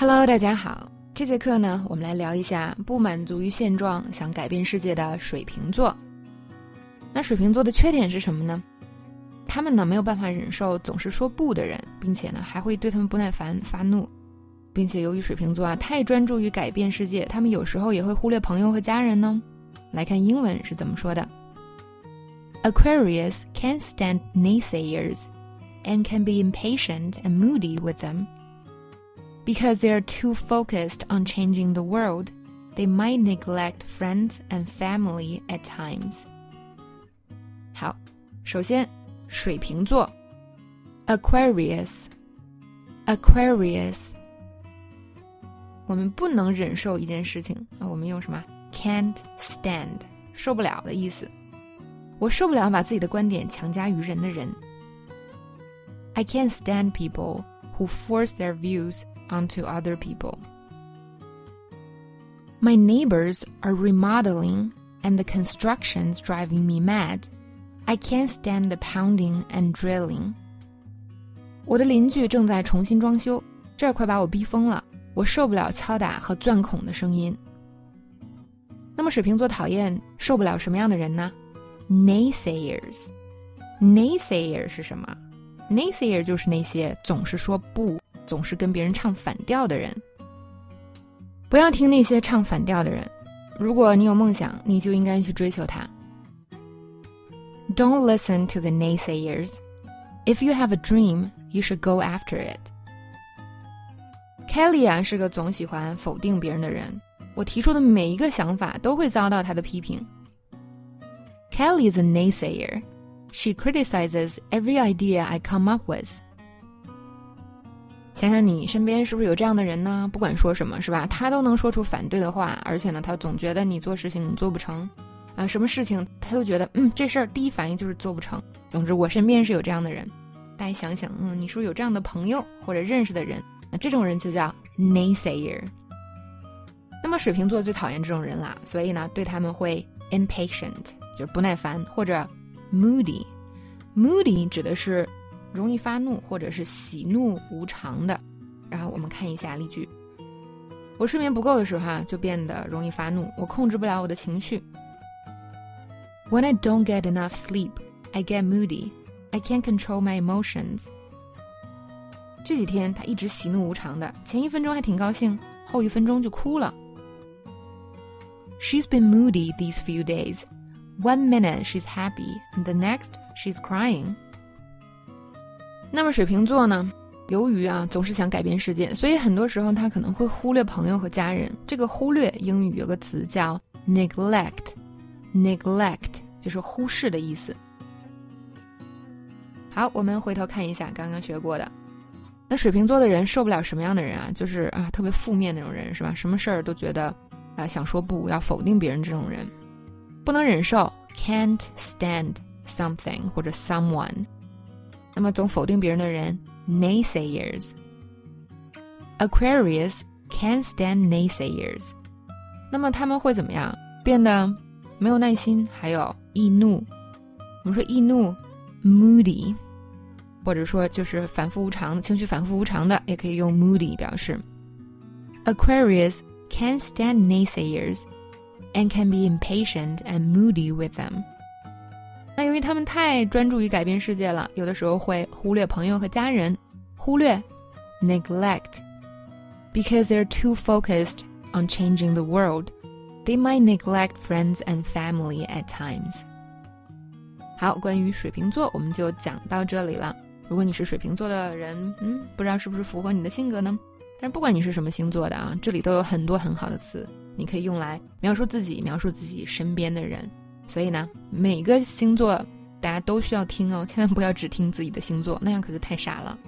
Hello，大家好。这节课呢，我们来聊一下不满足于现状、想改变世界的水瓶座。那水瓶座的缺点是什么呢？他们呢没有办法忍受总是说不的人，并且呢还会对他们不耐烦、发怒，并且由于水瓶座啊太专注于改变世界，他们有时候也会忽略朋友和家人呢。来看英文是怎么说的：Aquarius can't stand naysayers and can be impatient and moody with them. Because they are too focused on changing the world, they might neglect friends and family at times. 好，首先，水瓶座，Aquarius，Aquarius，我们不能忍受一件事情啊，我们用什么？Can't stand，受不了的意思。我受不了把自己的观点强加于人的人。I can't stand people who force their views onto other people. My neighbors are remodeling and the construction's driving me mad. I can't stand the pounding and drilling. 我的邻居正在重新装修，这儿快把我逼疯了。我受不了敲打和钻孔的声音。那么水瓶座讨厌、受不了什么样的人呢？Naysayers。Naysayer 是什么？Naysayer 就是那些总是说不 总是跟别人唱反调的人，不要听那些唱反调的人。如果你有梦想，你就应该去追求它。Don't listen to the naysayers. If you have a dream, you should go after it. Kelly 啊是个总喜欢否定别人的人，我提出的每一个想法都会遭到他的批评。Kelly is a naysayer. She criticizes every idea I come up with. 想想你身边是不是有这样的人呢？不管说什么，是吧？他都能说出反对的话，而且呢，他总觉得你做事情做不成，啊，什么事情他都觉得，嗯，这事儿第一反应就是做不成。总之，我身边是有这样的人。大家想想，嗯，你说有这样的朋友或者认识的人，那这种人就叫 naysayer。那么水瓶座最讨厌这种人啦，所以呢，对他们会 impatient，就是不耐烦，或者 moody。moody 指的是。容易发怒或者是喜怒无常的，然后我们看一下例句。我睡眠不够的时候啊，就变得容易发怒，我控制不了我的情绪。When I don't get enough sleep, I get moody. I can't control my emotions. 这几天他一直喜怒无常的，前一分钟还挺高兴，后一分钟就哭了。She's been moody these few days. One minute she's happy, and the next she's crying. 那么水瓶座呢？由于啊总是想改变世界，所以很多时候他可能会忽略朋友和家人。这个忽略英语有个词叫 neglect，neglect 就是忽视的意思。好，我们回头看一下刚刚学过的。那水瓶座的人受不了什么样的人啊？就是啊特别负面那种人，是吧？什么事儿都觉得啊想说不，要否定别人这种人，不能忍受 can't stand something 或者 someone。那么总否定别人的人，naysayers。Aquarius can't stand naysayers。那么他们会怎么样？变得没有耐心，还有易怒。我们说易怒，moody，或者说就是反复无常，情绪反复无常的，也可以用 moody 表示。Aquarius can't stand naysayers and can be impatient and moody with them. 那由于他们太专注于改变世界了，有的时候会忽略朋友和家人，忽略 neglect，because they're too focused on changing the world, they might neglect friends and family at times. 好，关于水瓶座我们就讲到这里了。如果你是水瓶座的人，嗯，不知道是不是符合你的性格呢？但是不管你是什么星座的啊，这里都有很多很好的词，你可以用来描述自己，描述自己身边的人。所以呢，每个星座大家都需要听哦，千万不要只听自己的星座，那样可就太傻了。